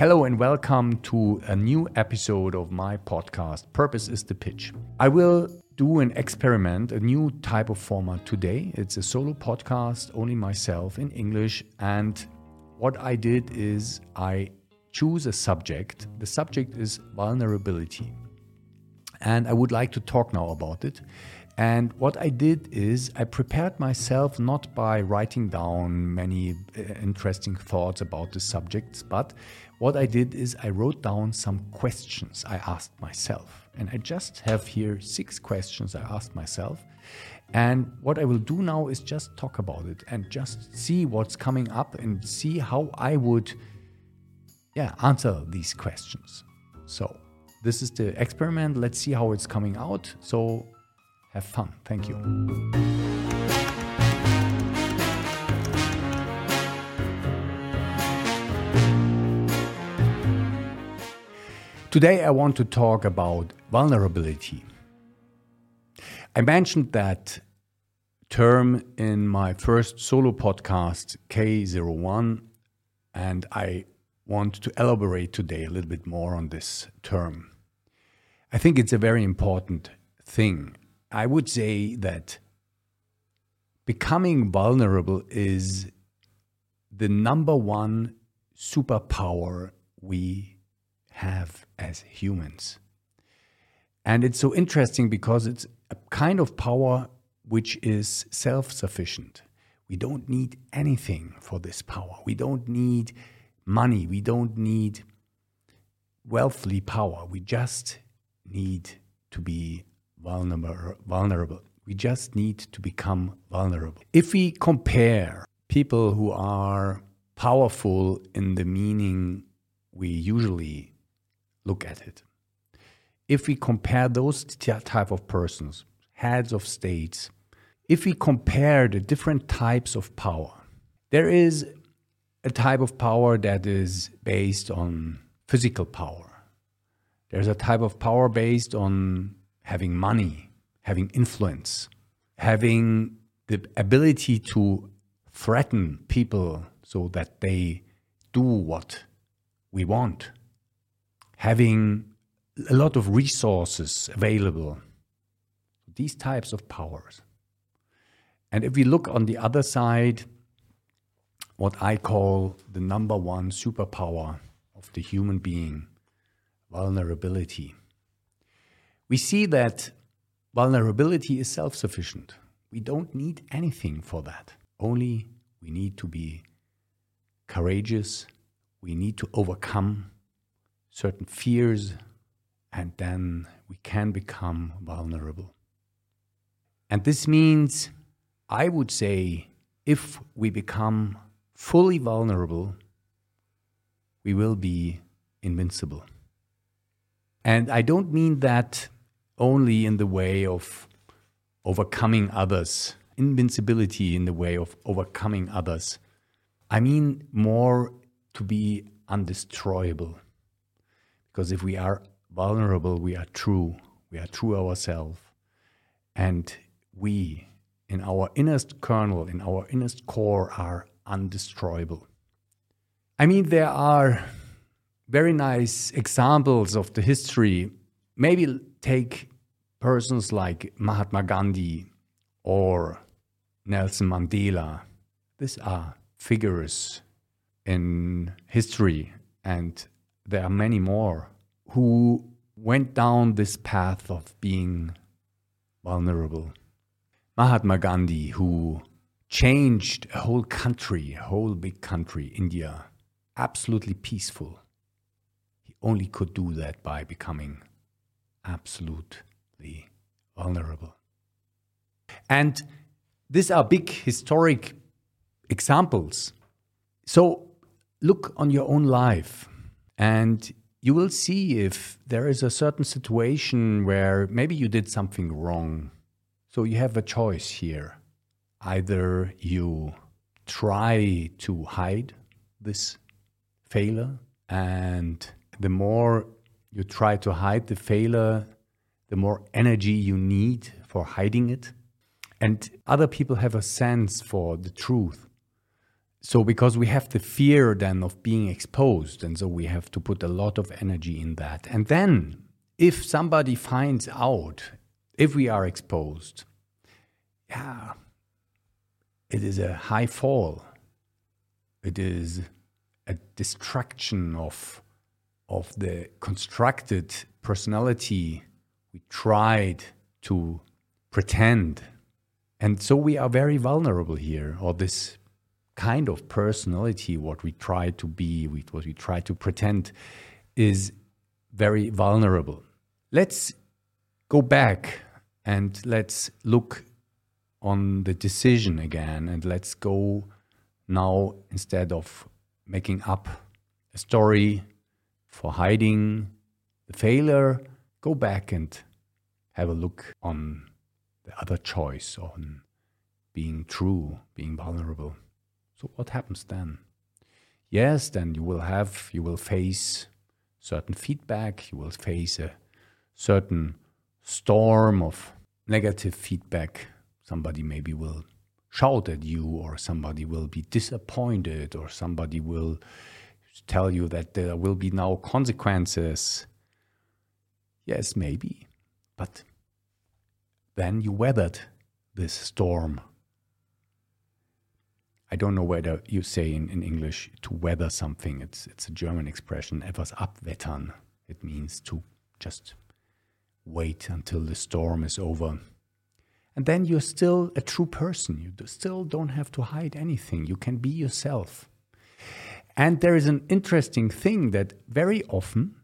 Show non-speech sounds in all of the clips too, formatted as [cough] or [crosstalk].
Hello and welcome to a new episode of my podcast, Purpose is the Pitch. I will do an experiment, a new type of format today. It's a solo podcast, only myself in English. And what I did is I choose a subject. The subject is vulnerability. And I would like to talk now about it. And what I did is I prepared myself not by writing down many uh, interesting thoughts about the subjects, but what I did is I wrote down some questions I asked myself. And I just have here six questions I asked myself. And what I will do now is just talk about it and just see what's coming up and see how I would yeah, answer these questions. So, this is the experiment. Let's see how it's coming out. So, have fun. Thank you. Today, I want to talk about vulnerability. I mentioned that term in my first solo podcast, K01, and I want to elaborate today a little bit more on this term. I think it's a very important thing I would say that becoming vulnerable is the number one superpower we have as humans. And it's so interesting because it's a kind of power which is self sufficient. We don't need anything for this power. We don't need money. We don't need wealthly power. We just need to be vulnerable. We just need to become vulnerable. If we compare people who are powerful in the meaning we usually look at it, if we compare those type of persons, heads of states, if we compare the different types of power, there is a type of power that is based on physical power. There's a type of power based on having money, having influence, having the ability to threaten people so that they do what we want, having a lot of resources available, these types of powers. And if we look on the other side, what I call the number one superpower of the human being, vulnerability we see that vulnerability is self sufficient. We don't need anything for that. Only we need to be courageous, we need to overcome certain fears, and then we can become vulnerable. And this means, I would say, if we become fully vulnerable, we will be invincible. And I don't mean that only in the way of overcoming others, invincibility in the way of overcoming others. I mean more to be undestroyable. Because if we are vulnerable, we are true, we are true ourselves. And we, in our innerst kernel, in our innerst core, are undestroyable. I mean, there are very nice examples of the history. Maybe take persons like Mahatma Gandhi or Nelson Mandela. These are figures in history, and there are many more who went down this path of being vulnerable. Mahatma Gandhi, who changed a whole country, a whole big country, India, absolutely peaceful. He only could do that by becoming absolutely vulnerable. And these are big historic examples. So look on your own life and you will see if there is a certain situation where maybe you did something wrong. So you have a choice here. Either you try to hide this failure, and the more you try to hide the failure, the more energy you need for hiding it. And other people have a sense for the truth. So because we have the fear then of being exposed and so we have to put a lot of energy in that. And then if somebody finds out if we are exposed yeah it is a high fall. It is a destruction of of the constructed personality we tried to pretend. And so we are very vulnerable here or this kind of personality what we try to be what we try to pretend is very vulnerable let's go back and let's look on the decision again and let's go now instead of making up a story for hiding the failure, go back and have a look on the other choice, on being true, being vulnerable. So, what happens then? Yes, then you will have, you will face certain feedback, you will face a certain storm of negative feedback. Somebody maybe will shout at you, or somebody will be disappointed, or somebody will tell you that there will be now consequences. Yes, maybe. But then you weathered this storm. I don't know whether you say in, in English to weather something. It's, it's a German expression, etwas abwettern. It means to just wait until the storm is over. And then you're still a true person. You still don't have to hide anything. You can be yourself. And there is an interesting thing that very often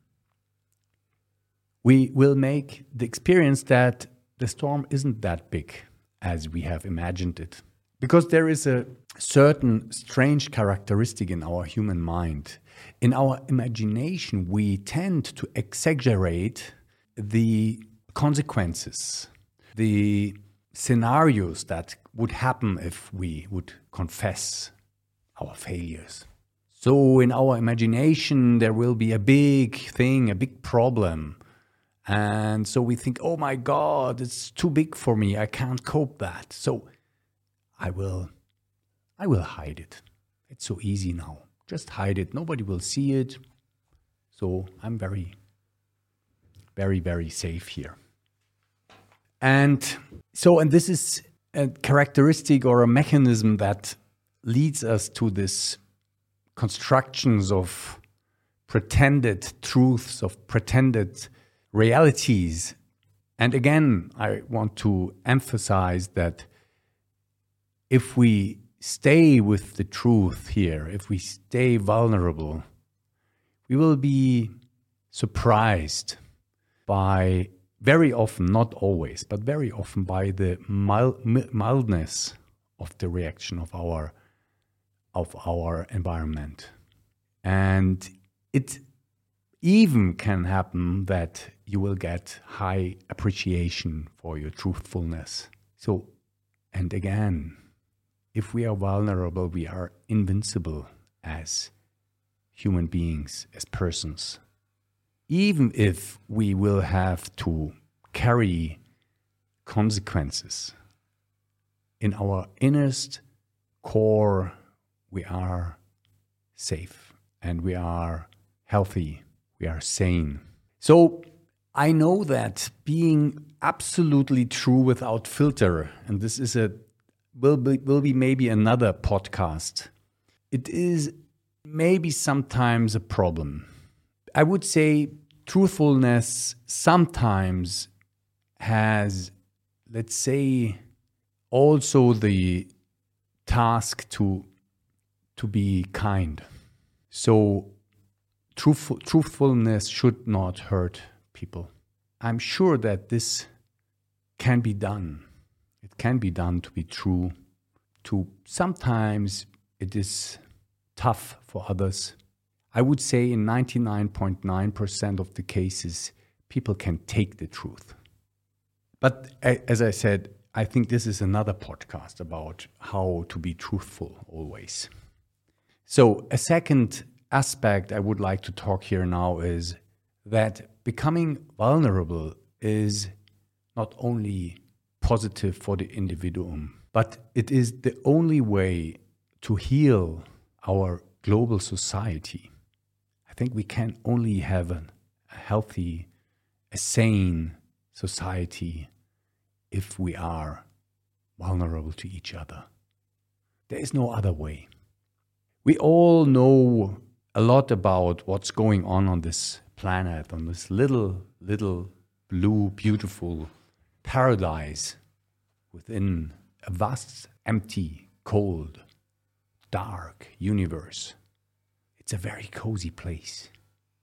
we will make the experience that the storm isn't that big as we have imagined it. Because there is a certain strange characteristic in our human mind. In our imagination, we tend to exaggerate the consequences, the scenarios that would happen if we would confess our failures. So, in our imagination, there will be a big thing, a big problem. And so we think, oh my God, it's too big for me. I can't cope that. So I will, I will hide it. It's so easy now. Just hide it. Nobody will see it. So I'm very very, very safe here. And so, and this is a characteristic or a mechanism that leads us to this constructions of pretended truths, of pretended realities. And again, I want to emphasize that if we stay with the truth here, if we stay vulnerable, we will be surprised by very often, not always, but very often by the mild, mildness of the reaction of our of our environment. And it even can happen that you will get high appreciation for your truthfulness. So, and again, if we are vulnerable, we are invincible as human beings, as persons even if we will have to carry consequences, in our innerst core, we are safe and we are healthy, we are sane. So I know that being absolutely true without filter, and this is a will be, will be maybe another podcast. It is maybe sometimes a problem I would say truthfulness sometimes has, let's say, also the task to to be kind. So truthful, truthfulness should not hurt people. I'm sure that this can be done. Can be done to be true. To sometimes it is tough for others I would say in 99.9% of the cases, people can take the truth. But as I said, I think this is another podcast about how to be truthful always. So, a second aspect I would like to talk here now is that becoming vulnerable is not only positive for the individuum, but it is the only way to heal our global society, I think we can only have a, a healthy, a sane society if we are vulnerable to each other. There is no other way. We all know a lot about what's going on on this planet, on this little, little blue, beautiful paradise within a vast, empty, cold, dark universe. It's a very cozy place.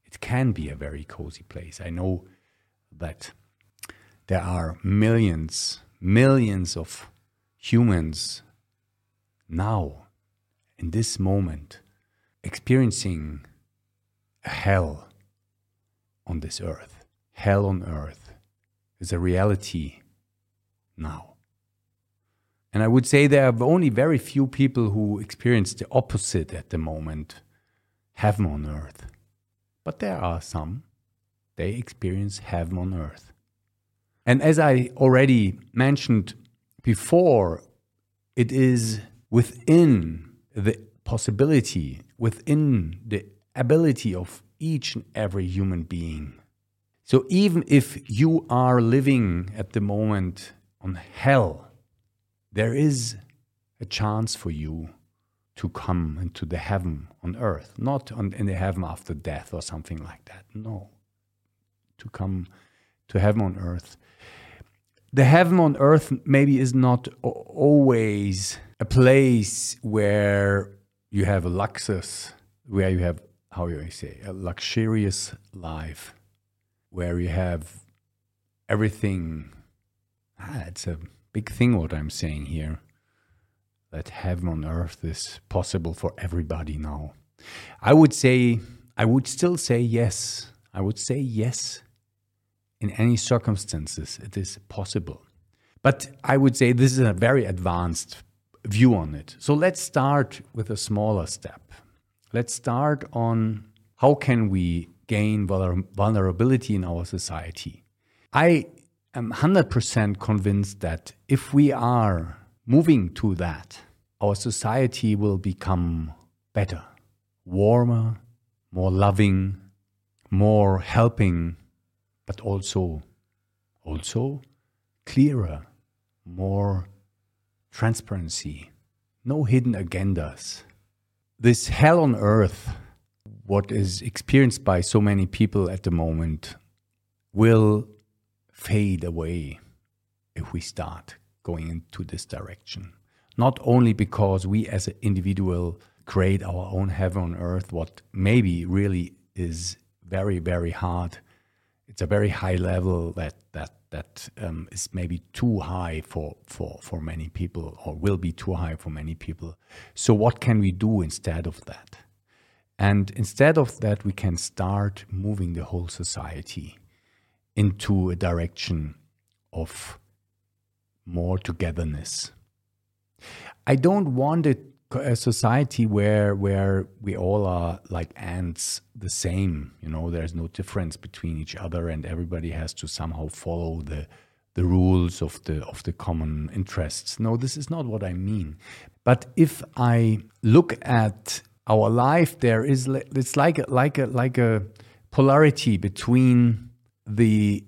It can be a very cozy place. I know that there are millions, millions of humans now, in this moment, experiencing a hell on this earth. Hell on earth is a reality now. And I would say there are only very few people who experience the opposite at the moment heaven on earth. But there are some. They experience heaven on earth. And as I already mentioned before, it is within the possibility, within the ability of each and every human being. So even if you are living at the moment on hell, there is a chance for you to come into the heaven on earth, not on, in the heaven after death or something like that. No, to come to heaven on earth. The heaven on earth maybe is not always a place where you have a luxus, where you have, how do I say, a luxurious life, where you have everything. Ah, it's a big thing what I'm saying here. That heaven on earth is possible for everybody now. I would say, I would still say yes. I would say yes. In any circumstances, it is possible. But I would say this is a very advanced view on it. So let's start with a smaller step. Let's start on how can we gain vulnerability in our society. I am 100% convinced that if we are moving to that, our society will become better, warmer, more loving, more helping, but also also clearer, more transparency, no hidden agendas. This hell on earth, what is experienced by so many people at the moment, will fade away if we start going into this direction. Not only because we as an individual create our own heaven on earth, what maybe really is very, very hard. It's a very high level that that that um, is maybe too high for, for, for many people or will be too high for many people. So, what can we do instead of that? And instead of that, we can start moving the whole society into a direction of more togetherness. I don't want it a society where where we all are like ants the same you know there's no difference between each other and everybody has to somehow follow the the rules of the of the common interests no this is not what i mean but if i look at our life there is it's like a, like a like a polarity between the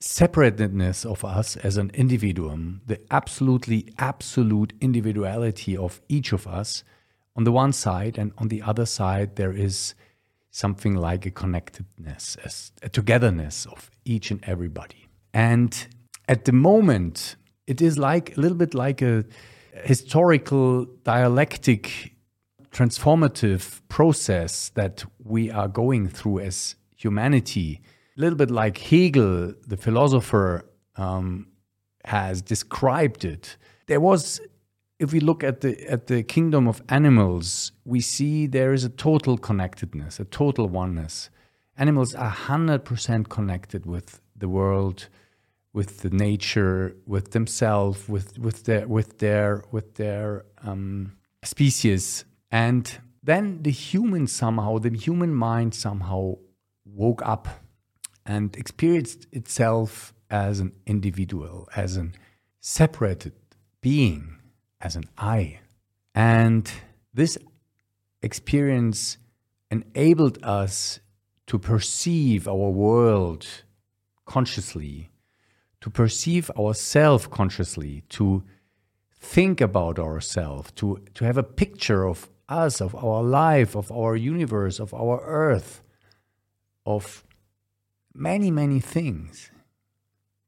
separatedness of us as an individuum, the absolutely absolute individuality of each of us on the one side, and on the other side, there is something like a connectedness, a togetherness of each and everybody. And at the moment, it is like a little bit like a historical dialectic transformative process that we are going through as humanity a little bit like Hegel, the philosopher, um, has described it. There was, if we look at the at the kingdom of animals, we see there is a total connectedness, a total oneness. Animals are hundred percent connected with the world, with the nature, with themselves, with with their with their with their um, species, and then the human somehow, the human mind somehow woke up and experienced itself as an individual, as a separated being, as an I. And this experience enabled us to perceive our world consciously, to perceive ourselves consciously, to think about ourselves, to, to have a picture of us, of our life, of our universe, of our earth, of many, many things.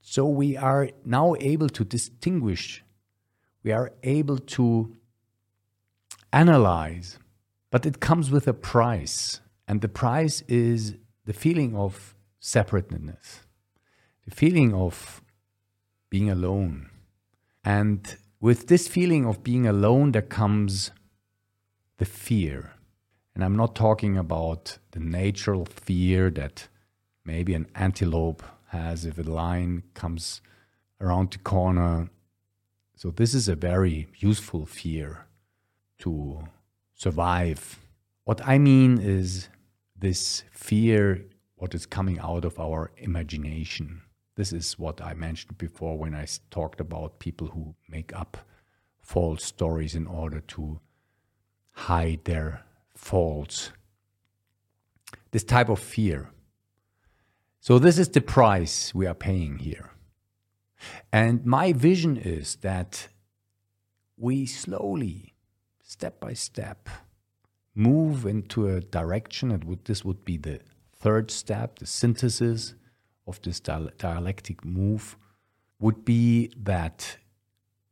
So we are now able to distinguish, we are able to analyze, but it comes with a price. And the price is the feeling of separateness, the feeling of being alone. And with this feeling of being alone, there comes the fear. And I'm not talking about the natural fear that maybe an antelope has if a lion comes around the corner. So, this is a very useful fear to survive. What I mean is this fear, what is coming out of our imagination. This is what I mentioned before when I talked about people who make up false stories in order to hide their faults. This type of fear. So, this is the price we are paying here. And my vision is that we slowly, step by step, move into a direction, and would, this would be the third step, the synthesis of this dialectic move, would be that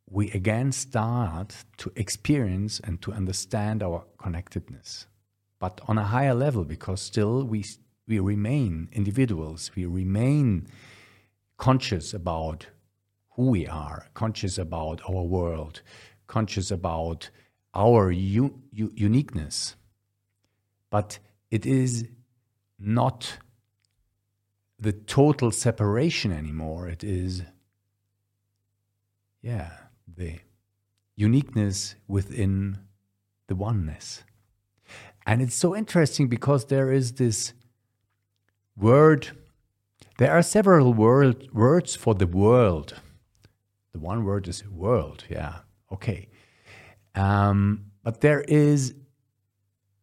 we again start to experience and to understand our connectedness, but on a higher level because still we, we remain individuals, we remain conscious about who we are, conscious about our world, conscious about our u- u- uniqueness. But it is not the total separation anymore. It is, yeah, the uniqueness within the oneness. And it's so interesting because there is this word, there are several word, words for the world. The one word is world, yeah, okay. Um, but there is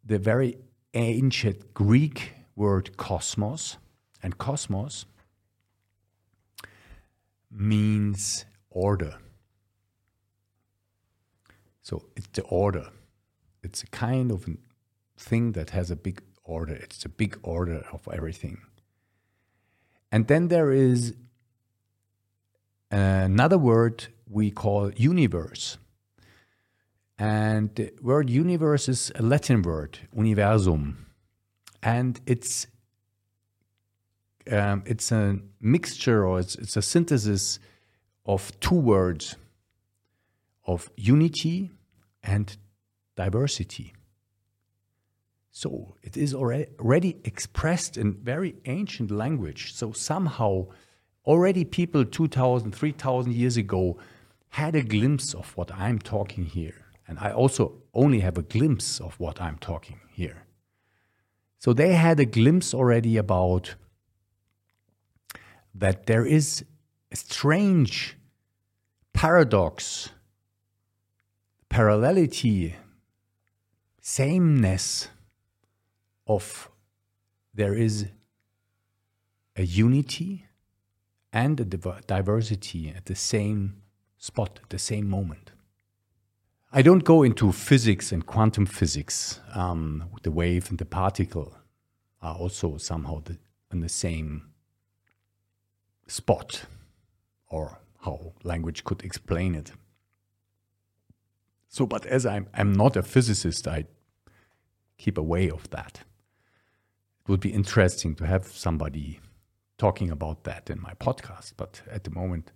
the very ancient Greek word cosmos, and cosmos means order. So it's the order. It's a kind of thing that has a big order. It's a big order of everything. And then there is another word we call universe. And the word universe is a Latin word, universum. And it's um, it's a mixture or it's, it's a synthesis of two words of unity and diversity. So it is already, expressed in very ancient language. So somehow, already people 2,000, 3,000 years ago had a glimpse of what I'm talking here. And I also only have a glimpse of what I'm talking here. So they had a glimpse already about that there is a strange paradox, parallelity, sameness of there is a unity and a diversity at the same spot, at the same moment. I don't go into physics and quantum physics. Um, the wave and the particle are also somehow the, in the same spot, or how language could explain it. So, but as I'm, I'm not a physicist, I keep away of that. It would be interesting to have somebody talking about that in my podcast, but at the moment,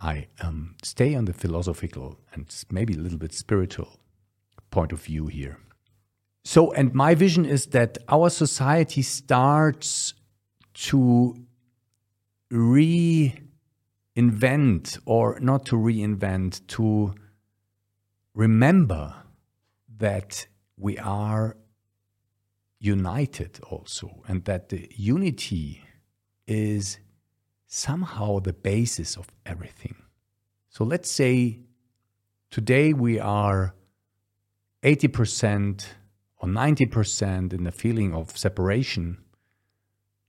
I um, stay on the philosophical and maybe a little bit spiritual point of view here. So, and my vision is that our society starts to reinvent, or not to reinvent, to remember that we are united also, and that the unity is somehow the basis of everything. So let's say today we are 80% or 90% in the feeling of separation,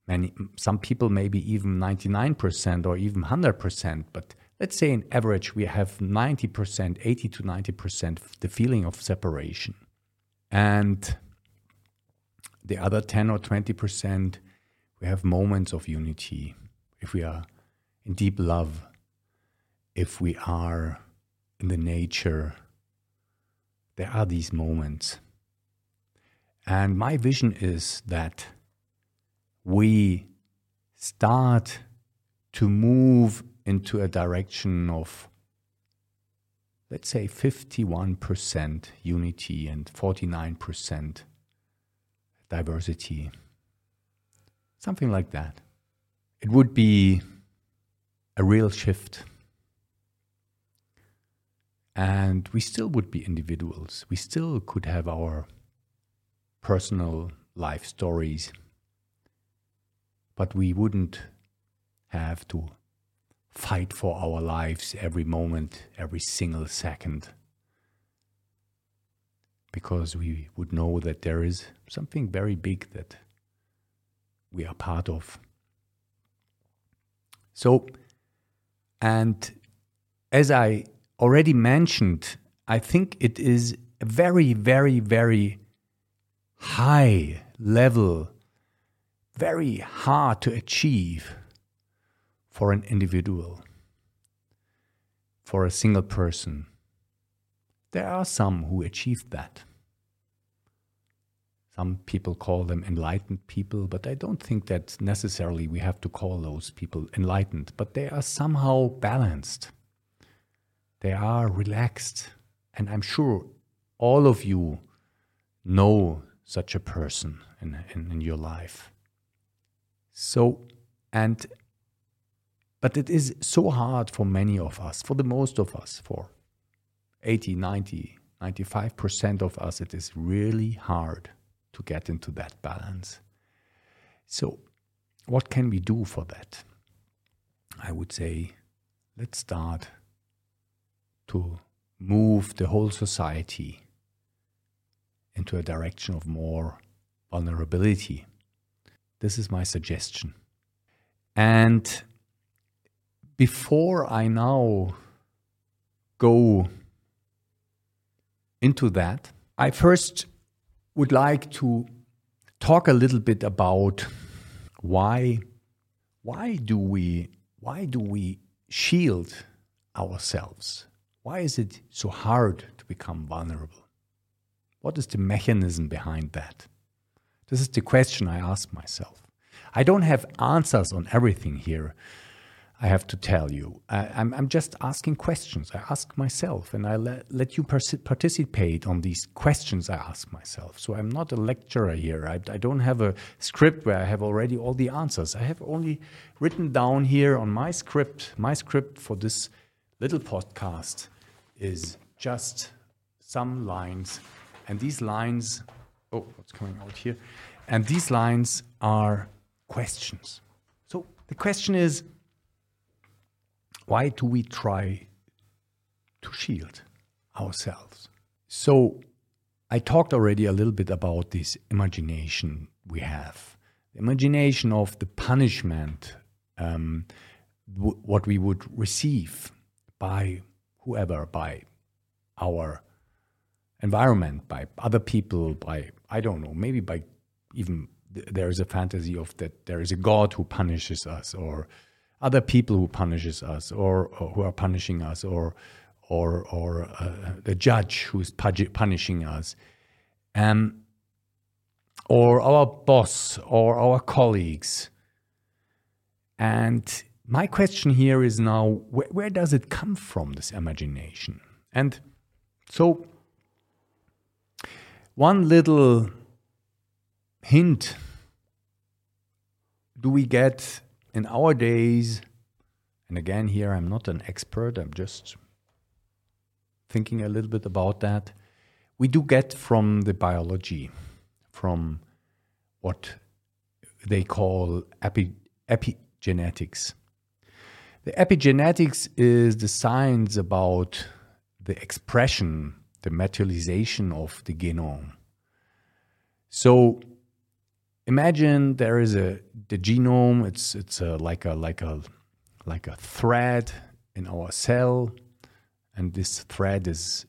many some people maybe even 99% or even 100%, but let's say in average we have 90%, 80 to 90% the feeling of separation. And the other 10 or 20%, we have moments of unity. If we are in deep love, if we are in the nature, there are these moments. And my vision is that we start to move into a direction of, let's say, 51% unity and 49% diversity. Something like that. It would be a real shift. And we still would be individuals. We still could have our personal life stories, but we wouldn't have to fight for our lives every moment, every single second. Because we would know that there is something very big that we are part of. So, and as I already mentioned, I think it is a very, very, very high level, very hard to achieve for an individual, for a single person. There are some who achieve that. Some people call them enlightened people, but I don't think that necessarily we have to call those people enlightened, but they are somehow balanced. They are relaxed. And I'm sure all of you know such a person in, in, in your life. So, and but it is so hard for many of us, for the most of us, for 80, 90, 95% of us, it is really hard to get into that balance. So, what can we do for that? I would say, let's start to move the whole society into a direction of more vulnerability. This is my suggestion. And before I now go into that, I first would like to talk a little bit about why why do we why do we shield ourselves? Why is it so hard to become vulnerable? What is the mechanism behind that? This is the question I ask myself. I don't have answers on everything here. I have to tell you. I, am just asking questions. I ask myself, and I let, let you participate on these questions I ask myself. So I'm not a lecturer here. I, I don't have a script where I have already all the answers. I have only written down here on my script. My script for this little podcast is just some lines, and these lines. Oh, what's coming out here? And these lines are questions. So the question is why do we try to shield ourselves? So, I talked already a little bit about this imagination we have. The imagination of the punishment, um, w- what we would receive by whoever, by our environment, by other people, by, I don't know, maybe by even there is a fantasy of that there is a God who punishes us or other people who punishes us or, or who are punishing us or or or uh, the judge who is punishing us. Um, or our boss or our colleagues. And my question here is now where does it come from this imagination? And so one little hint do we get in our days, and again, here I'm not an expert, I'm just thinking a little bit about that. We do get from the biology, from what they call epi, epigenetics. The epigenetics is the science about the expression the materialization of the genome. So imagine there is a the genome. It's it's a, like a like a like a thread in our cell, and this thread is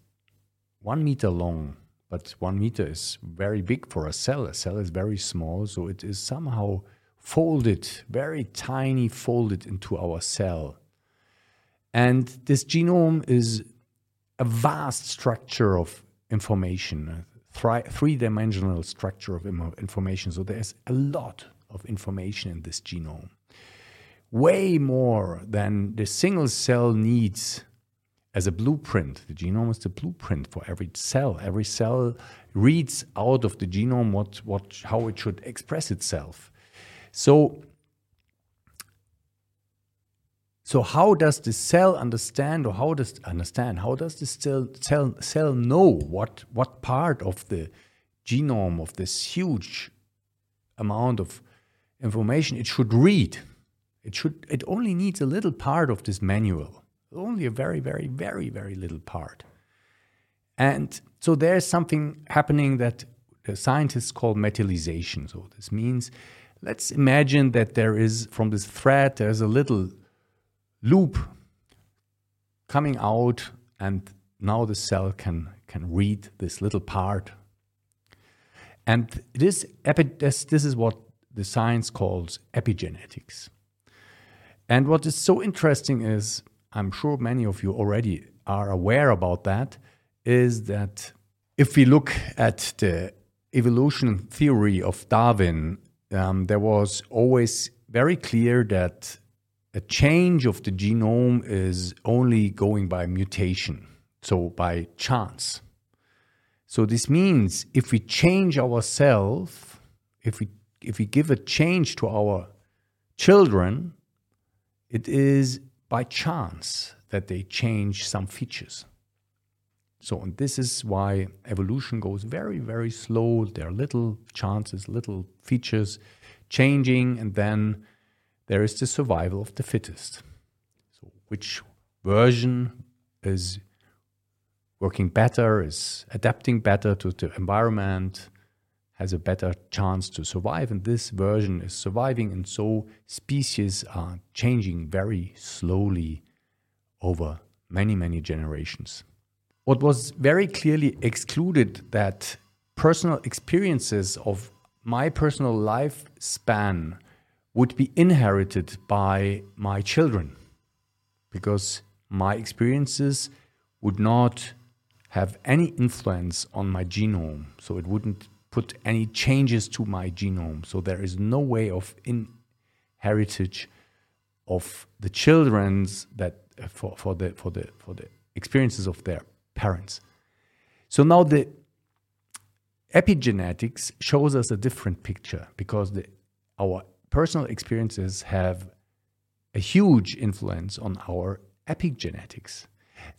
one meter long. But one meter is very big for a cell. A cell is very small, so it is somehow folded, very tiny, folded into our cell. And this genome is a vast structure of information, a three dimensional structure of information. So there's a lot of information in this genome. Way more than the single cell needs as a blueprint. The genome is the blueprint for every cell. Every cell reads out of the genome what, what, how it should express itself. So, so how does the cell understand, or how does understand? How does the cell cell, cell know what what part of the genome of this huge amount of information it should read? It should. It only needs a little part of this manual, only a very, very, very, very little part. And so there's something happening that scientists call methylation. So this means Let's imagine that there is, from this thread, there's a little loop coming out, and now the cell can, can read this little part. And this, this, this is what the science calls epigenetics. And what is so interesting is, I'm sure many of you already are aware about that, is that if we look at the evolution theory of Darwin um, there was always very clear that a change of the genome is only going by mutation, so by chance. So this means if we change ourselves, if we if we give a change to our children, it is by chance that they change some features. So, and this is why evolution goes very, very slow. There are little chances, little features changing, and then there is the survival of the fittest. So, which version is working better, is adapting better to the environment, has a better chance to survive, and this version is surviving, and so species are changing very slowly over many, many generations. What was very clearly excluded that personal experiences of my personal lifespan would be inherited by my children because my experiences would not have any influence on my genome. So it wouldn't put any changes to my genome. So there is no way of inheritage of the children's that for, for the for the for the experiences of their parents. So now the epigenetics shows us a different picture because the, our personal experiences have a huge influence on our epigenetics.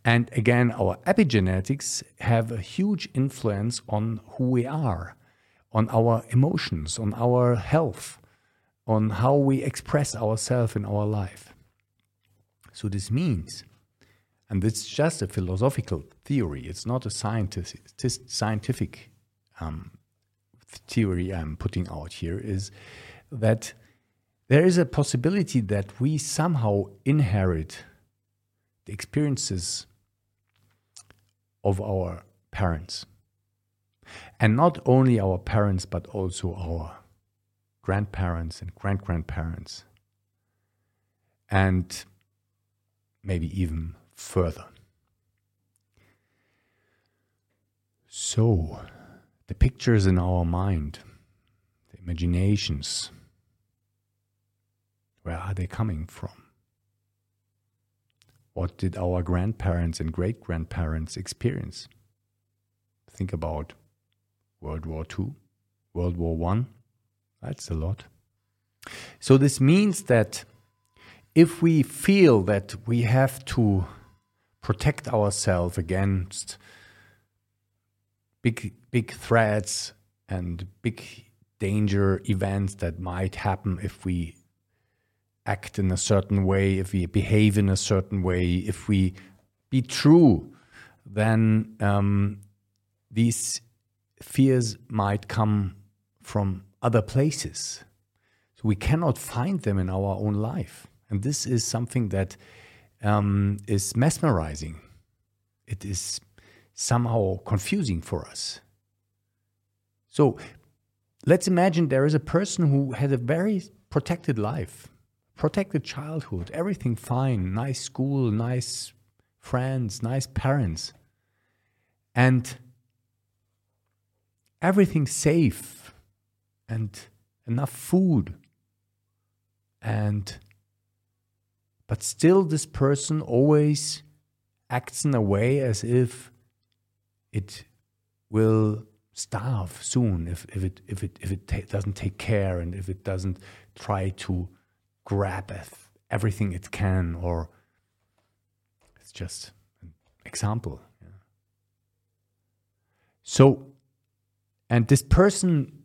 And again, our epigenetics have a huge influence on who we are, on our emotions, on our health, on how we express ourselves in our life. So this means and it's just a philosophical theory. It's not a scientific um, theory I'm putting out here. Is that there is a possibility that we somehow inherit the experiences of our parents. And not only our parents, but also our grandparents and grand grandparents. And maybe even further. So, the pictures in our mind, the imaginations, where are they coming from? What did our grandparents and great grandparents experience? Think about World War II, World War I. That's a lot. So, this means that if we feel that we have to protect ourselves against big big threats and big danger events that might happen if we act in a certain way, if we behave in a certain way, if we be true, then um, these fears might come from other places. So we cannot find them in our own life. And this is something that um, is mesmerizing. It is somehow confusing for us. So let's imagine there is a person who had a very protected life, protected childhood, everything fine, nice school, nice friends, nice parents, and everything safe and enough food. And but still this person always acts in a way as if it will starve soon if, if it if it if it ta- doesn't take care and if it doesn't try to grab everything it can or it's just an example so and this person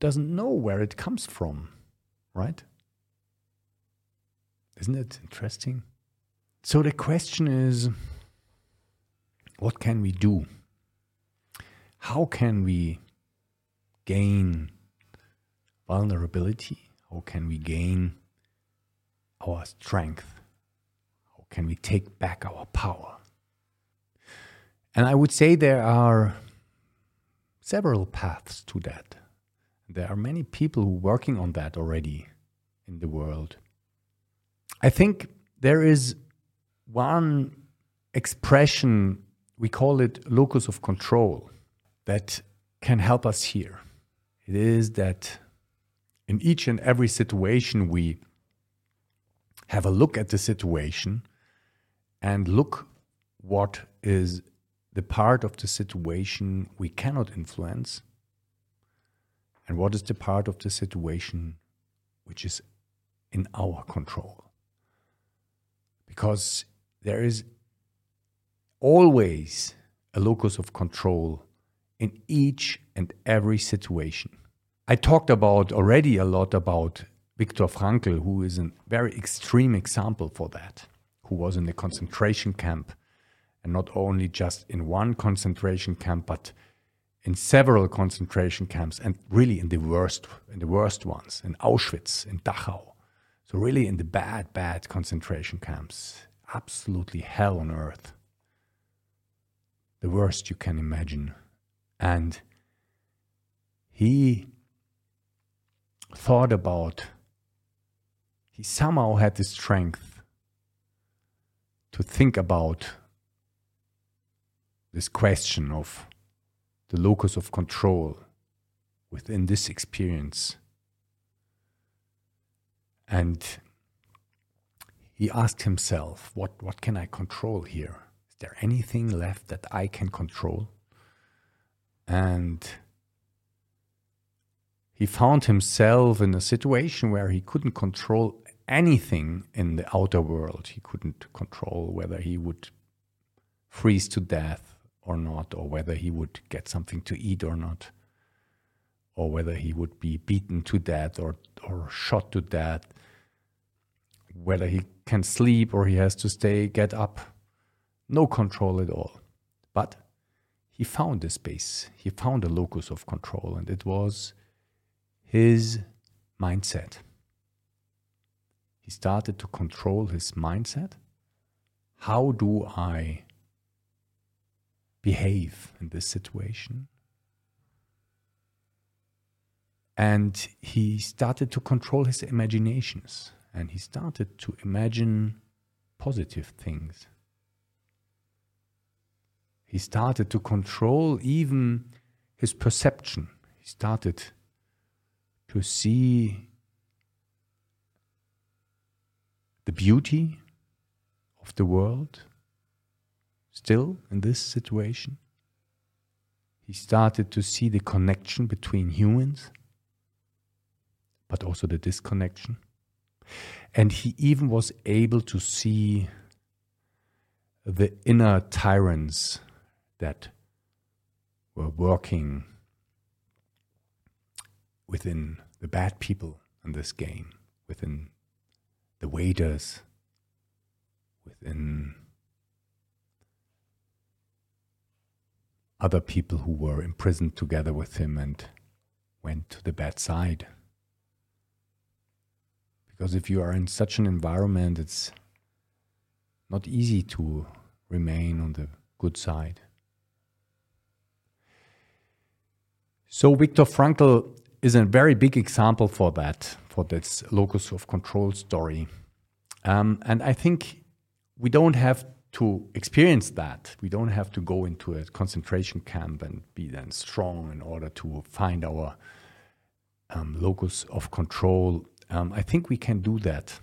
doesn't know where it comes from right isn't it interesting so the question is what can we do? How can we gain vulnerability? How can we gain our strength? How can we take back our power? And I would say there are several paths to that. There are many people working on that already in the world. I think there is one expression we call it locus of control that can help us here. It is that in each and every situation, we have a look at the situation and look what is the part of the situation we cannot influence and what is the part of the situation which is in our control. Because there is always a locus of control in each and every situation. I talked about already a lot about Viktor Frankl, who is a very extreme example for that, who was in a concentration camp, and not only just in one concentration camp, but in several concentration camps, and really in the worst, in the worst ones, in Auschwitz, in Dachau. So really in the bad, bad concentration camps, absolutely hell on earth the worst you can imagine. And he thought about, he somehow had the strength to think about this question of the locus of control within this experience. And he asked himself, what, what can I control here? Is there anything left that I can control? And he found himself in a situation where he couldn't control anything in the outer world. He couldn't control whether he would freeze to death or not, or whether he would get something to eat or not, or whether he would be beaten to death or, or shot to death, whether he can sleep or he has to stay, get up no control at all. But he found a space, he found a locus of control, and it was his mindset. He started to control his mindset. How do I behave in this situation? And he started to control his imaginations and he started to imagine positive things he started to control even his perception. He started to see the beauty of the world still in this situation. He started to see the connection between humans, but also the disconnection. And he even was able to see the inner tyrants that were working within the bad people in this game, within the waiters, within other people who were imprisoned together with him and went to the bad side. Because if you are in such an environment, it's not easy to remain on the good side. So, Viktor Frankl is a very big example for that, for this locus of control story. Um, and I think we don't have to experience that. We don't have to go into a concentration camp and be then strong in order to find our um, locus of control. Um, I think we can do that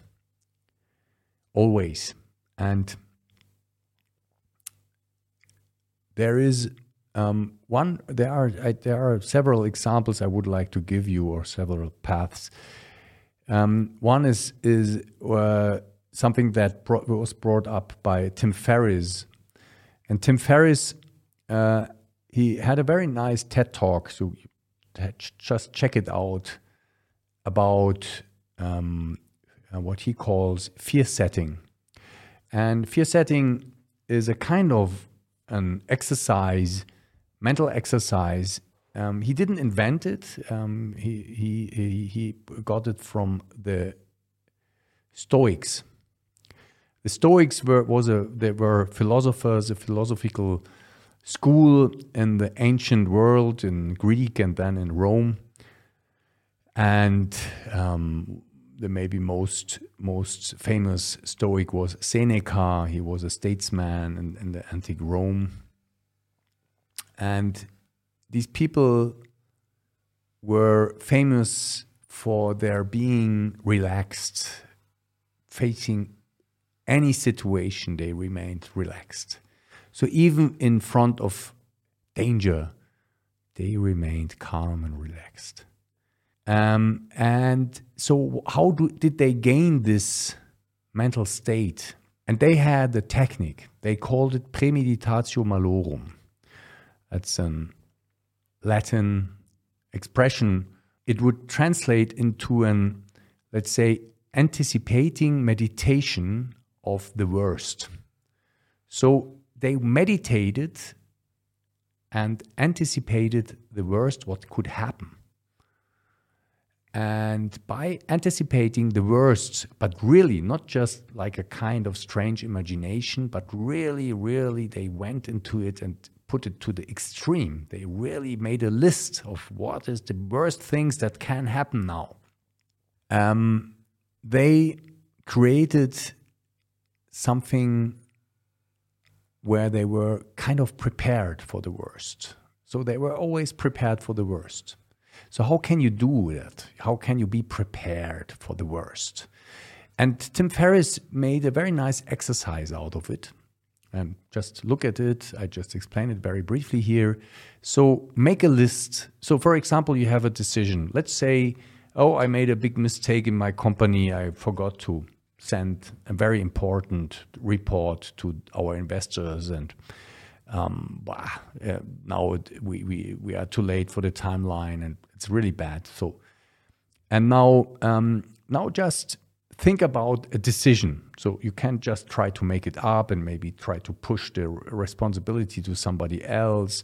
always. And there is um, one. There are I, there are several examples I would like to give you, or several paths. Um, one is is uh, something that was brought up by Tim Ferriss. And Tim Ferriss, uh, he had a very nice TED talk, so just check it out, about um, uh, what he calls fear setting. And fear setting is a kind of an exercise, mental exercise. Um, he didn't invent it. Um, he, he, he, got it from the Stoics. The Stoics were was a they were philosophers, a philosophical school in the ancient world in Greek and then in Rome, and um, the maybe most most famous Stoic was Seneca. He was a statesman in, in the antique Rome, and these people were famous for their being relaxed, facing any situation, they remained relaxed. So even in front of danger, they remained calm and relaxed. Um, and so, how do, did they gain this mental state? And they had a technique. They called it premeditatio malorum. That's a Latin expression. It would translate into an, let's say, anticipating meditation of the worst. So they meditated and anticipated the worst, what could happen. And by anticipating the worst, but really not just like a kind of strange imagination, but really, really they went into it and put it to the extreme. They really made a list of what is the worst things that can happen now. Um, they created something where they were kind of prepared for the worst. So they were always prepared for the worst. So, how can you do that? How can you be prepared for the worst? And Tim Ferriss made a very nice exercise out of it. And just look at it. I just explain it very briefly here. So, make a list. So, for example, you have a decision. Let's say, oh, I made a big mistake in my company. I forgot to send a very important report to our investors and um, bah, uh, now we, we, we are too late for the timeline and it's really bad. So, and now, um, now just think about a decision. So you can't just try to make it up and maybe try to push the responsibility to somebody else,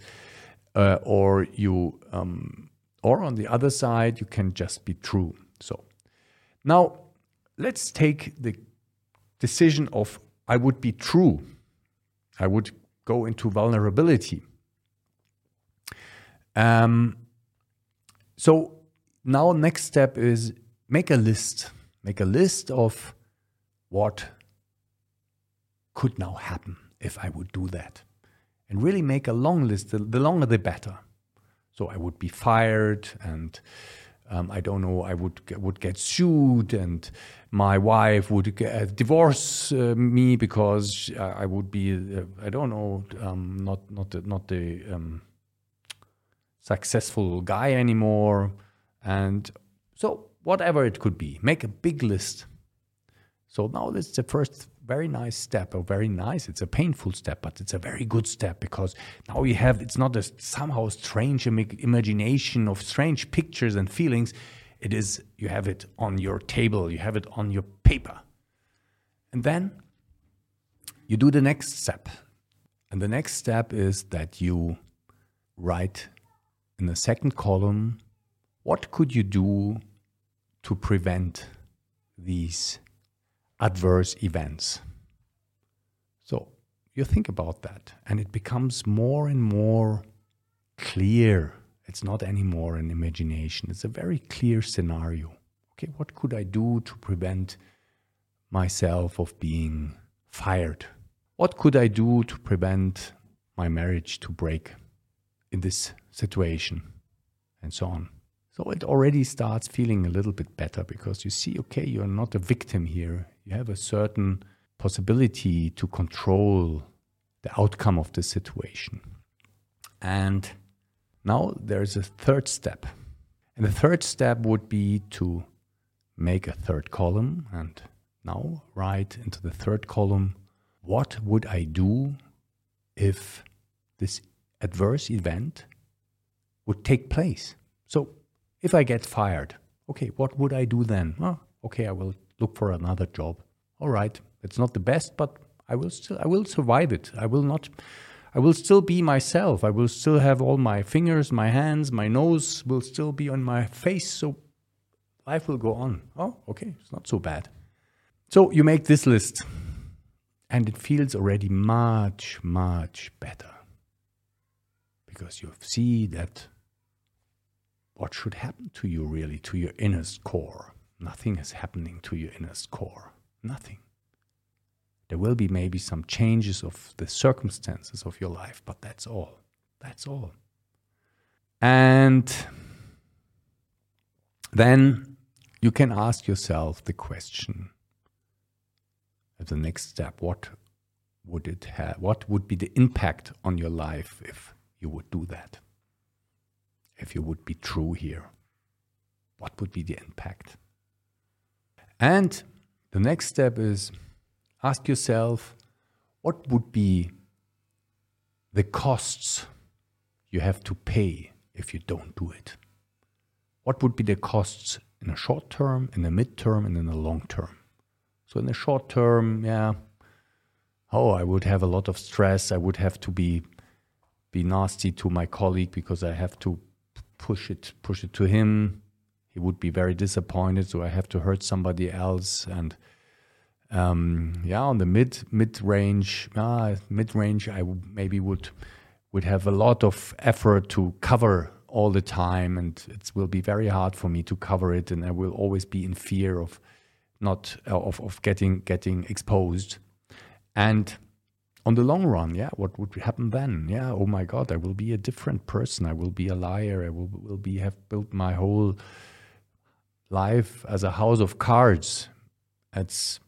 uh, or you, um, or on the other side, you can just be true. So now let's take the decision of I would be true. I would go into vulnerability. Um, so now next step is make a list. Make a list of what could now happen if I would do that. And really make a long list. The longer the better. So I would be fired and um, I don't know, I would would get sued, and my wife would uh, divorce uh, me because I would be, uh, I don't know, um, not not the, not the um, successful guy anymore, and so whatever it could be, make a big list. So now this is the first very nice step, or very nice. It's a painful step, but it's a very good step because now you have, it's not a somehow strange imagination of strange pictures and feelings. It is, you have it on your table, you have it on your paper. And then you do the next step. And the next step is that you write in the second column what could you do to prevent these adverse events. So you think about that, and it becomes more and more clear. It's not anymore an imagination, it's a very clear scenario. Okay, what could I do to prevent myself of being fired? What could I do to prevent my marriage to break in this situation? And so on. So it already starts feeling a little bit better because you see, okay, you're not a victim here. You have a certain possibility to control the outcome of the situation. And now there's a third step. And the third step would be to make a third column and now write into the third column what would I do if this adverse event would take place? So if I get fired, okay, what would I do then? Oh, okay, I will look for another job. All right, it's not the best, but I will still I will survive it. I will not I will still be myself. I will still have all my fingers, my hands, my nose will still be on my face, so life will go on. Oh, okay, it's not so bad. So you make this list and it feels already much much better. Because you see that what should happen to you really, to your innerst core. Nothing is happening to your innerst core. Nothing. There will be maybe some changes of the circumstances of your life, but that's all. That's all. And then you can ask yourself the question at the next step what would it have what would be the impact on your life if you would do that if you would be true here? What would be the impact? And the next step is ask yourself what would be the costs you have to pay if you don't do it? What would be the costs in a short term, in the mid-term, and in the long term? So in the short term, yeah, oh, I would have a lot of stress. I would have to be be nasty to my colleague because I have to push it push it to him. He would be very disappointed. So i have to hurt somebody else? And um, yeah on the mid mid range uh, mid range i maybe would would have a lot of effort to cover all the time. And it will be very hard for me to cover it. And i will always be in fear of not of, of getting getting exposed. And on the long run, yeah, what would happen then? Yeah, oh my God, I will be a different person. I will be a liar. I will, will be have built my whole life as a house of cards. It's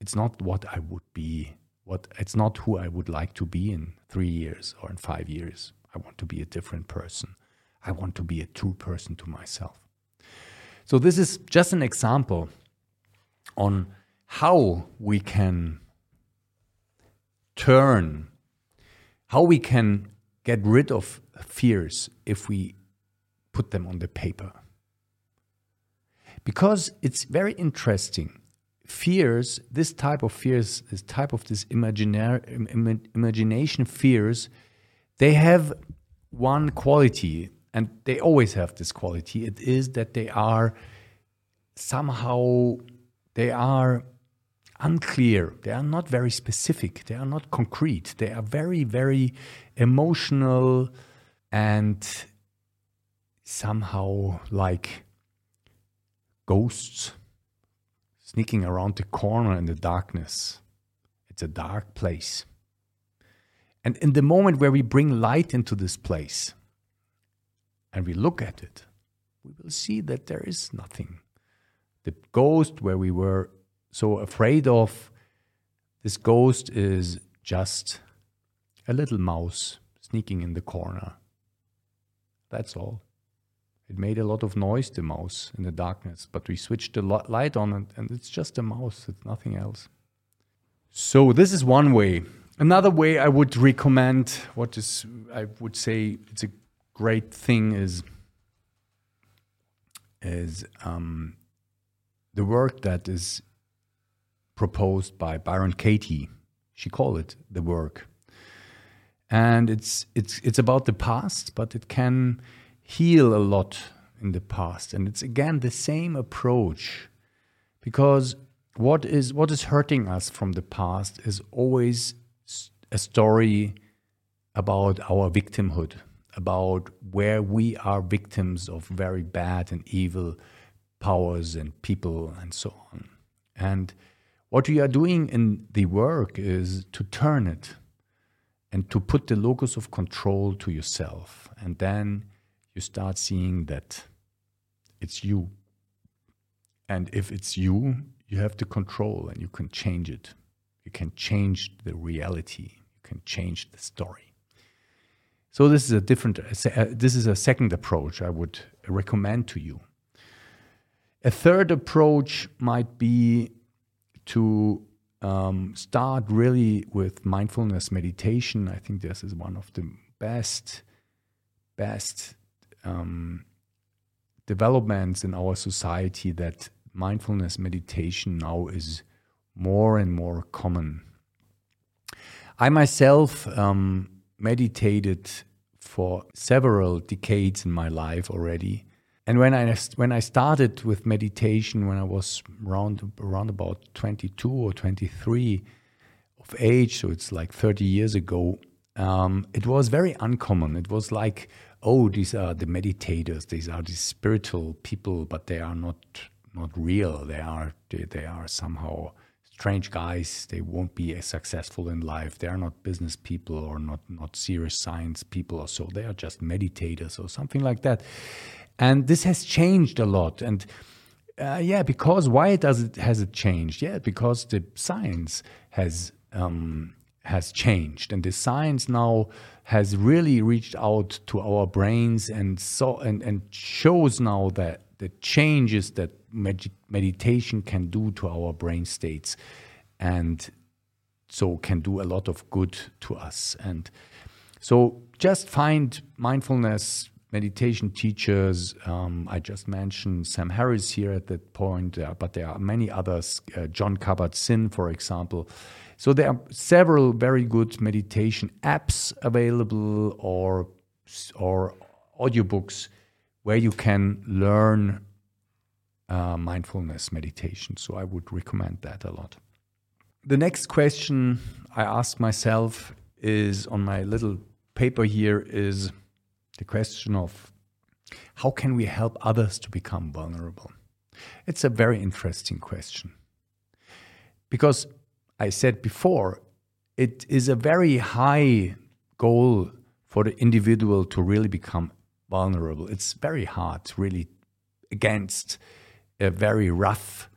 it's not what I would be. What it's not who I would like to be in three years or in five years. I want to be a different person. I want to be a true person to myself. So this is just an example on how we can turn, how we can get rid of fears if we put them on the paper. Because it's very interesting. Fears, this type of fears, this type of this imaginary, imagination fears, they have one quality, and they always have this quality. It is that they are somehow they are unclear. They are not very specific. They are not concrete. They are very, very emotional and somehow like ghosts sneaking around the corner in the darkness. It's a dark place. And in the moment where we bring light into this place and we look at it, we will see that there is nothing. The ghost where we were so afraid of this ghost is just a little mouse sneaking in the corner. That's all. It made a lot of noise, the mouse, in the darkness, but we switched the light on and, and it's just a mouse, it's nothing else. So, this is one way. Another way I would recommend, what is, I would say it's a great thing, is, is um, the work that is proposed by Byron Katie. She called it the work. and it's it's it's about the past, but it can heal a lot in the past, and it's again the same approach, because what is what is hurting us from the past is always a story about our victimhood, about where we are victims of very bad and evil powers and people and so on. And what we are doing in the work is to turn it and to put the locus of control to yourself. And then you start seeing that it's you. And if it's you, you have the control and you can change it. You can change the reality. You can change the story. So this is a different. This is a second approach I would recommend to you. A third approach might be to um, start really with mindfulness meditation. I think this is one of the best, best um, developments in our society that mindfulness meditation now is more and more common. I myself um, meditated for several decades in my life already and when I when I started with meditation when I was around around about 22 or 23 of age, so it's like 30 years ago, um, it was very uncommon. It was like, oh, these are the meditators, these are these spiritual people, but they are not not real. They are they, they are somehow strange guys. They won't be as successful in life. They are not business people or not not serious science people or so. They are just meditators or something like that. And this has changed a lot. And uh, yeah, because why does it has it changed? Yeah, because the science has um, has changed, and the science now has really reached out to our brains and so and and shows now that the changes that med- meditation can do to our brain states, and so can do a lot of good to us. And so just find mindfulness meditation teachers. Um, I just mentioned Sam Harris here at that point, uh, but there are many others. Uh, Jon Kabat-Zinn, for example. So there are several very good meditation apps available, or or audiobooks where you can learn uh, mindfulness meditation. So I would recommend that a lot. The next question I ask myself is on my little paper here is the question of how can we help others to become vulnerable? It's a very interesting question. Because I said before, it is a very high goal for the individual to really become vulnerable. It's very hard, really, against a very rough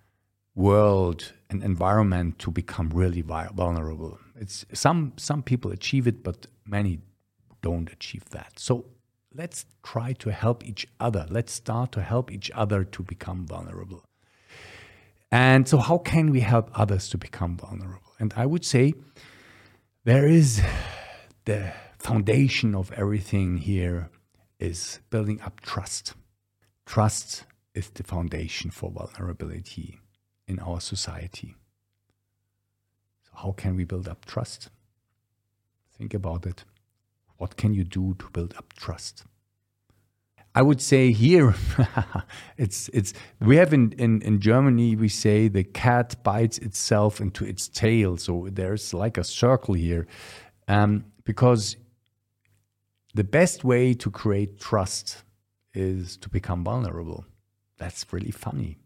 world and environment to become really vulnerable. It's some some people achieve it, but many don't achieve that. So let's try to help each other. Let's start to help each other to become vulnerable. And so, how can we help others to become vulnerable? And I would say there is the foundation of everything here is building up trust. Trust is the foundation for vulnerability in our society. So, how can we build up trust? Think about it. What can you do to build up trust? I would say here, [laughs] it's it's we have in, in in Germany we say the cat bites itself into its tail. So there's like a circle here, um, because the best way to create trust is to become vulnerable. That's really funny,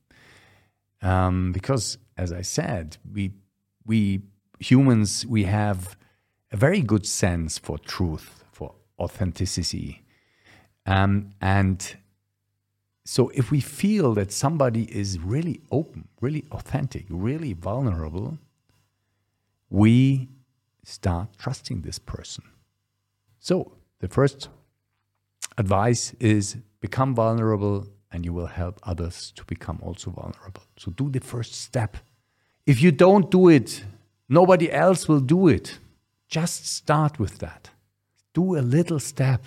um, because as I said, we we humans we have a very good sense for truth authenticity. Um, and so if we feel that somebody is really open, really authentic, really vulnerable, we start trusting this person. So the first advice is become vulnerable and you will help others to become also vulnerable. So do the first step. If you don't do it, nobody else will do it. Just start with that. Do a little step.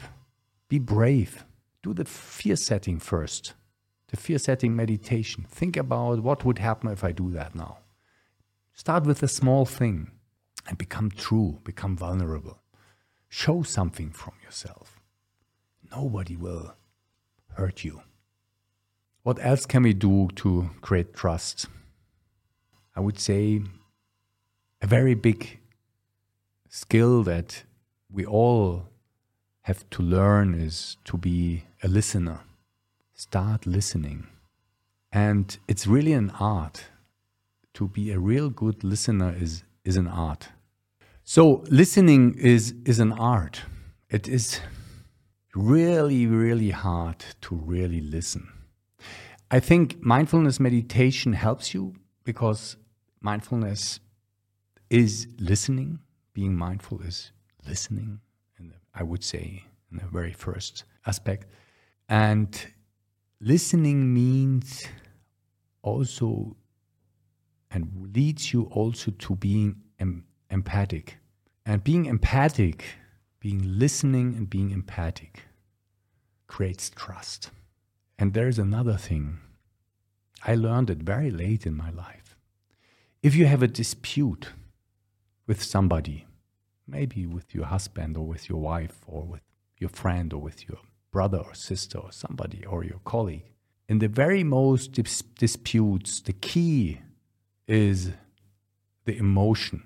Be brave. Do the fear setting first. The fear setting meditation. Think about what would happen if I do that now. Start with a small thing and become true, become vulnerable. Show something from yourself. Nobody will hurt you. What else can we do to create trust? I would say a very big skill that we all have to learn is to be a listener. Start listening. And it's really an art. To be a real good listener is, is an art. So listening is, is an art. It is really, really hard to really listen. I think mindfulness meditation helps you because mindfulness is listening. Being mindful is listening, and I would say in the very first aspect. And listening means also and leads you also to being em- empathic. And being empathic, being listening and being empathic creates trust. And there's another thing. I learned it very late in my life. If you have a dispute with somebody, maybe with your husband or with your wife or with your friend or with your brother or sister or somebody or your colleague, in the very most dis- disputes, the key is the emotion.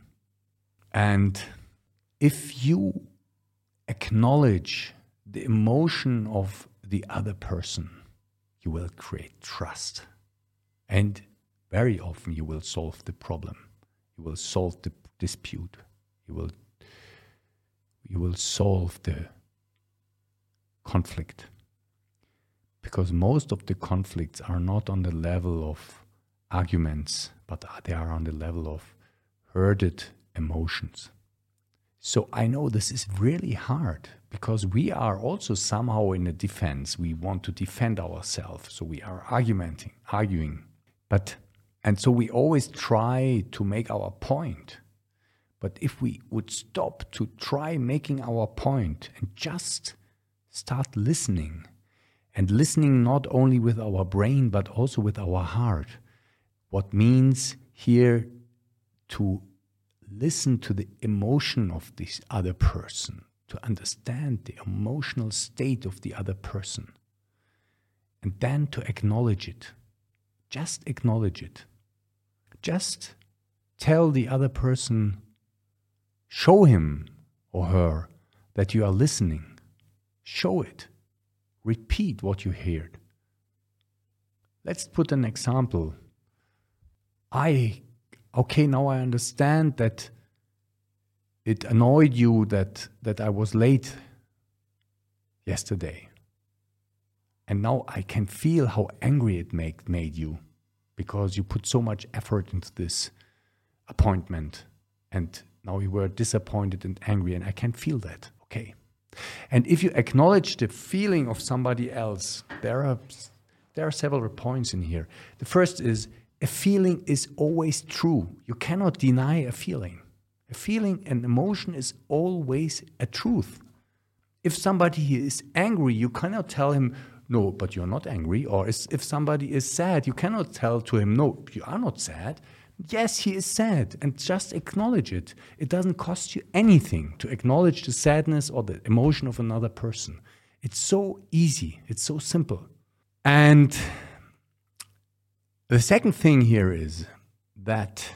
And if you acknowledge the emotion of the other person, you will create trust. And very often you will solve the problem. You will solve the dispute. You will you will solve the conflict. Because most of the conflicts are not on the level of arguments, but they are on the level of hurted emotions. So I know this is really hard because we are also somehow in a defense. We want to defend ourselves. So we are argumenting, arguing. But and so we always try to make our point. But if we would stop to try making our point and just start listening, and listening not only with our brain but also with our heart, what means here to listen to the emotion of this other person, to understand the emotional state of the other person, and then to acknowledge it. Just acknowledge it. Just tell the other person, show him or her that you are listening. Show it. Repeat what you heard. Let's put an example. I okay, now I understand that it annoyed you that, that I was late yesterday. And now I can feel how angry it make, made you because you put so much effort into this appointment. And now you were disappointed and angry, and I can feel that. Okay. And if you acknowledge the feeling of somebody else, there are, there are several points in here. The first is a feeling is always true. You cannot deny a feeling. A feeling and emotion is always a truth. If somebody is angry, you cannot tell him, no, but you're not angry. Or if somebody is sad, you cannot tell to him, no, you are not sad. Yes, he is sad, and just acknowledge it. It doesn't cost you anything to acknowledge the sadness or the emotion of another person. It's so easy, it's so simple. And the second thing here is that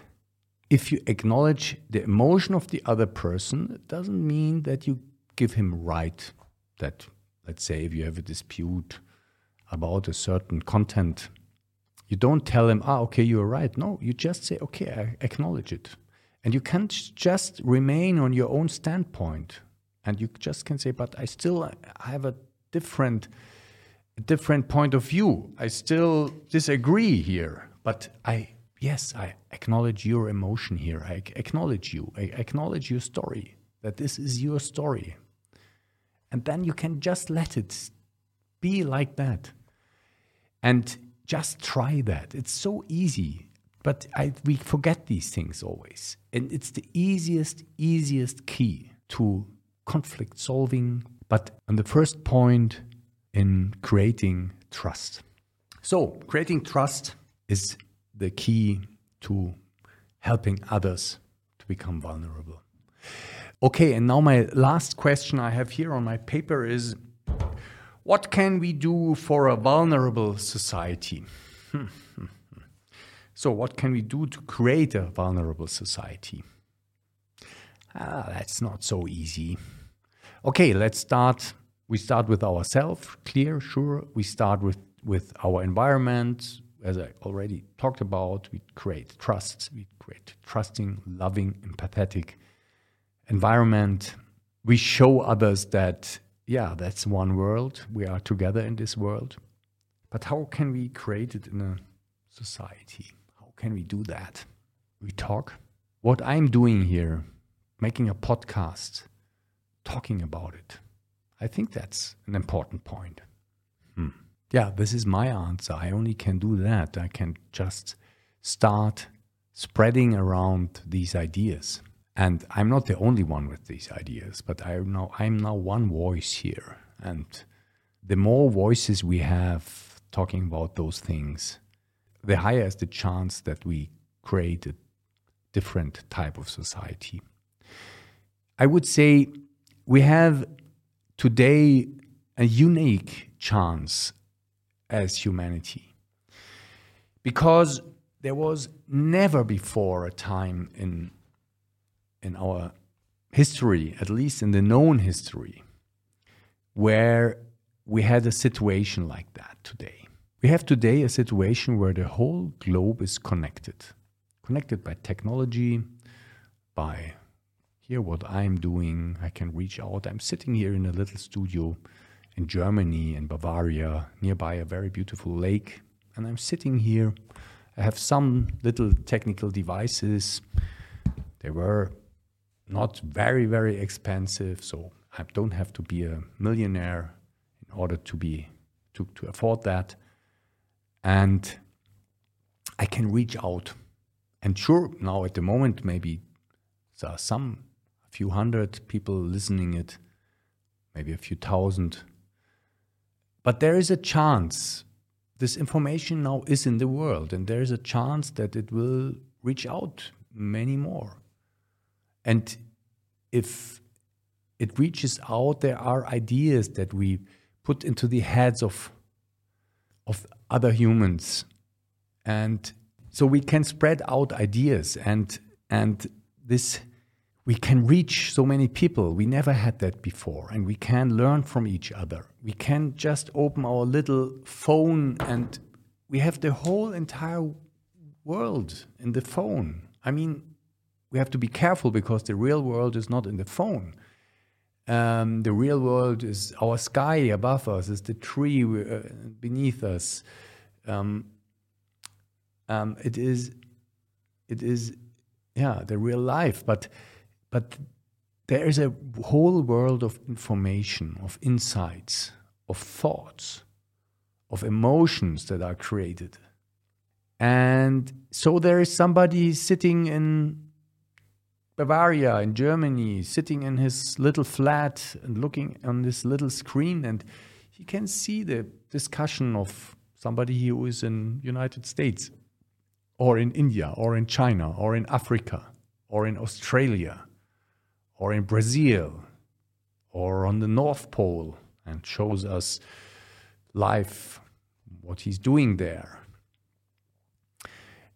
if you acknowledge the emotion of the other person, it doesn't mean that you give him right. That, let's say, if you have a dispute about a certain content, you don't tell him, ah, okay, you're right. No, you just say, okay, I acknowledge it. And you can't just remain on your own standpoint. And you just can say, but I still have a different different point of view. I still disagree here, but I yes, I acknowledge your emotion here. I acknowledge you. I acknowledge your story. That this is your story. And then you can just let it be like that. And just try that. It's so easy. But I, we forget these things always. And it's the easiest, easiest key to conflict solving. But on the first point, in creating trust. So, creating trust is the key to helping others to become vulnerable. Okay, and now my last question I have here on my paper is what can we do for a vulnerable society? [laughs] so, what can we do to create a vulnerable society? Ah, that's not so easy. Okay, let's start. We start with ourselves, clear, sure. We start with, with our environment. As I already talked about, we create trust, we create trusting, loving, empathetic environment. We show others that, yeah, that's one world. We are together in this world. But how can we create it in a society? How can we do that? We talk. What I'm doing here, making a podcast, talking about it, I think that's an important point. Hmm. Yeah, this is my answer. I only can do that. I can just start spreading around these ideas. And I'm not the only one with these ideas, but I know I'm now one voice here. And the more voices we have talking about those things, the higher is the chance that we create a different type of society. I would say we have today a unique chance as humanity because there was never before a time in in our history, at least in the known history, where we had a situation like that today. We have today a situation where the whole globe is connected, connected by technology, by here what I'm doing. I can reach out. I'm sitting here in a little studio in Germany, in Bavaria, nearby a very beautiful lake, and I'm sitting here. I have some little technical devices. They were not very, very expensive, so I don't have to be a millionaire in order to be to, to afford that. And I can reach out. And sure, now at the moment, maybe there are some a few hundred people listening it, maybe a few thousand. But there is a chance this information now is in the world, and there is a chance that it will reach out many more. And if it reaches out, there are ideas that we put into the heads of, of other humans. And so we can spread out ideas and, and this we can reach so many people. We never had that before, and we can learn from each other. We can just open our little phone, and we have the whole entire world in the phone. I mean, we have to be careful because the real world is not in the phone. Um, the real world is our sky above us, is the tree uh, beneath us. Um, um, it is, it is, yeah, the real life. But but there is a whole world of information, of insights, of thoughts, of emotions that are created. And so there is somebody sitting in Bavaria, in Germany, sitting in his little flat and looking on this little screen, and he can see the discussion of somebody who is in United States, or in India, or in China, or in Africa, or in Australia or in Brazil or on the North Pole and shows us life, what he's doing there.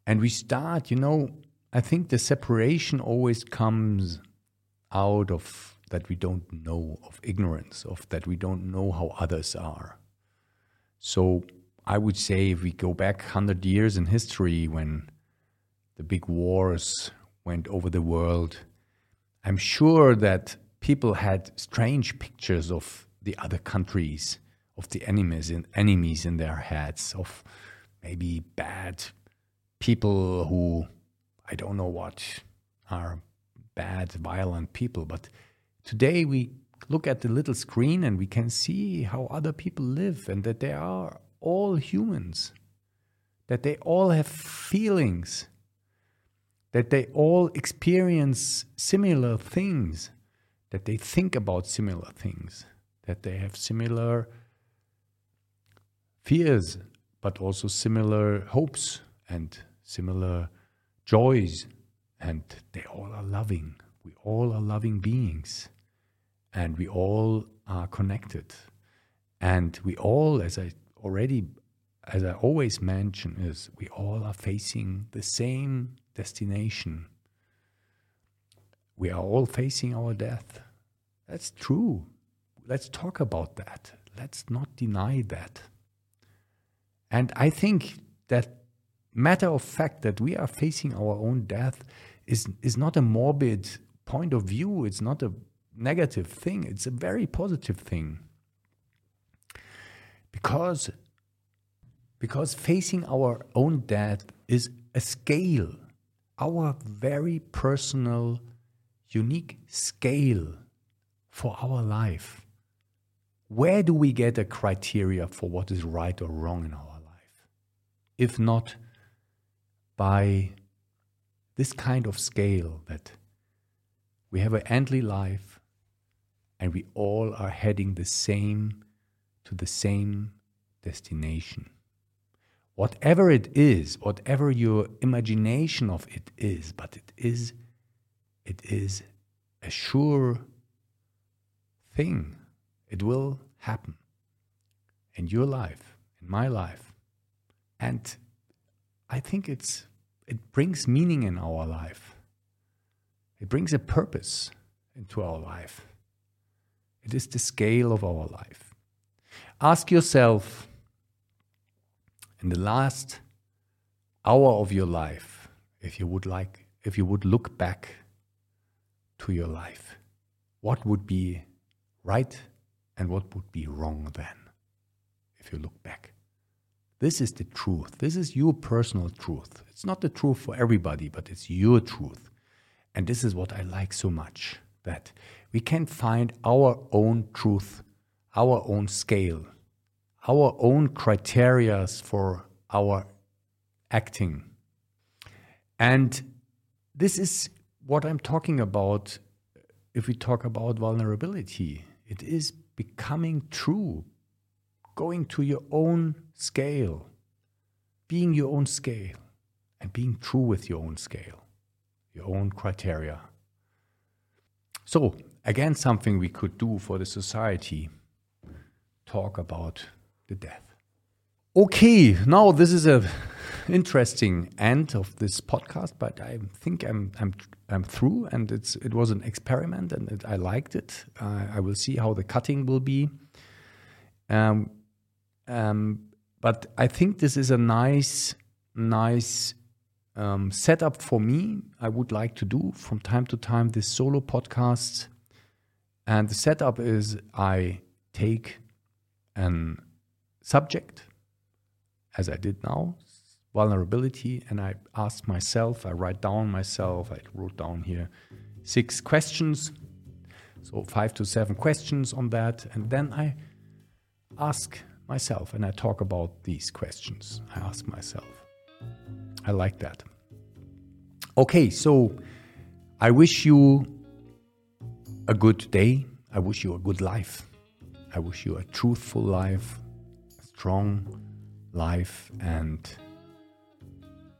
And we start, you know, I think the separation always comes out of that we don't know, of ignorance, of that we don't know how others are. So I would say if we go back 100 years in history when the big wars went over the world, I'm sure that people had strange pictures of the other countries, of the enemies in, enemies in their heads, of maybe bad people who I don't know what are bad, violent people. But today we look at the little screen and we can see how other people live and that they are all humans, that they all have feelings, that they all experience similar things, that they think about similar things, that they have similar fears, but also similar hopes and similar joys, and they all are loving We all are loving beings and we all are connected. And we all, as I already, as I always mention, is we all are facing the same destination. We are all facing our death. That's true. Let's talk about that. Let's not deny that. And I think that matter of fact that we are facing our own death is, is not a morbid point of view. It's not a negative thing. It's a very positive thing. Because, because facing our own death is a scale, our very personal, unique scale for our life. Where do we get a criteria for what is right or wrong in our life? If not by this kind of scale that we have an endly life and we all are heading the same to the same destination. Whatever it is, whatever your imagination of it is, but it is it is a sure thing. It will happen in your life, in my life. And I think it's it brings meaning in our life. It brings a purpose into our life. It is the scale of our life. Ask yourself in the last hour of your life if you would like if you would look back to your life what would be right and what would be wrong then if you look back this is the truth. This is your personal truth. It's not the truth for everybody, but it's your truth. And this is what I like so much that we can find our own truth, our own scale, our own criteria for our acting. And this is what I'm talking about if we talk about vulnerability. It is becoming true, going to your own scale, being your own scale, and being true with your own scale, your own criteria. So, again, something we could do for the society talk about the death. Okay, now this is a interesting end of this podcast, but I think I'm I'm I'm through, and it's it was an experiment, and it, I liked it. Uh, I will see how the cutting will be. Um, um, but I think this is a nice, nice um, setup for me. I would like to do from time to time this solo podcast. And the setup is I take an subject, as I did now, vulnerability, and I ask myself, I write down myself, I wrote down here six questions. So five to seven questions on that. And then I ask myself and I talk about these questions. I ask myself. I like that. Okay, so I wish you a good day. I wish you a good life. I wish you a truthful life, a strong life, and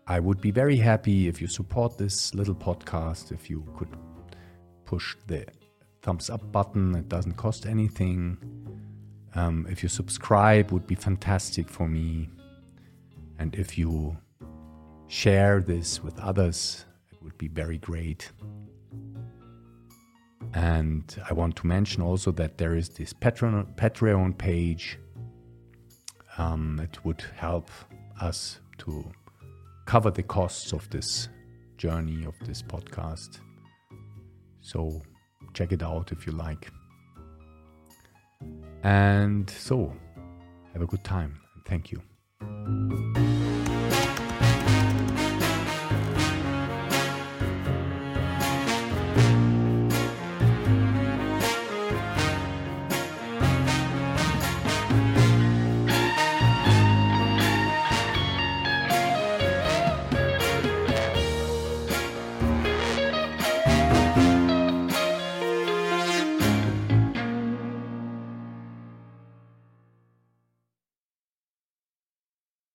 I would be very happy if you support this little podcast, if you could push the thumbs up button. It doesn't cost anything. Um, if you subscribe, would be fantastic for me. And if you share this with others, it would be very great. And I want to mention also that there is this Patreon, Patreon page. Um, it would help us to cover the costs of this journey of this podcast. So check it out if you like. And so, have a good time. Thank you.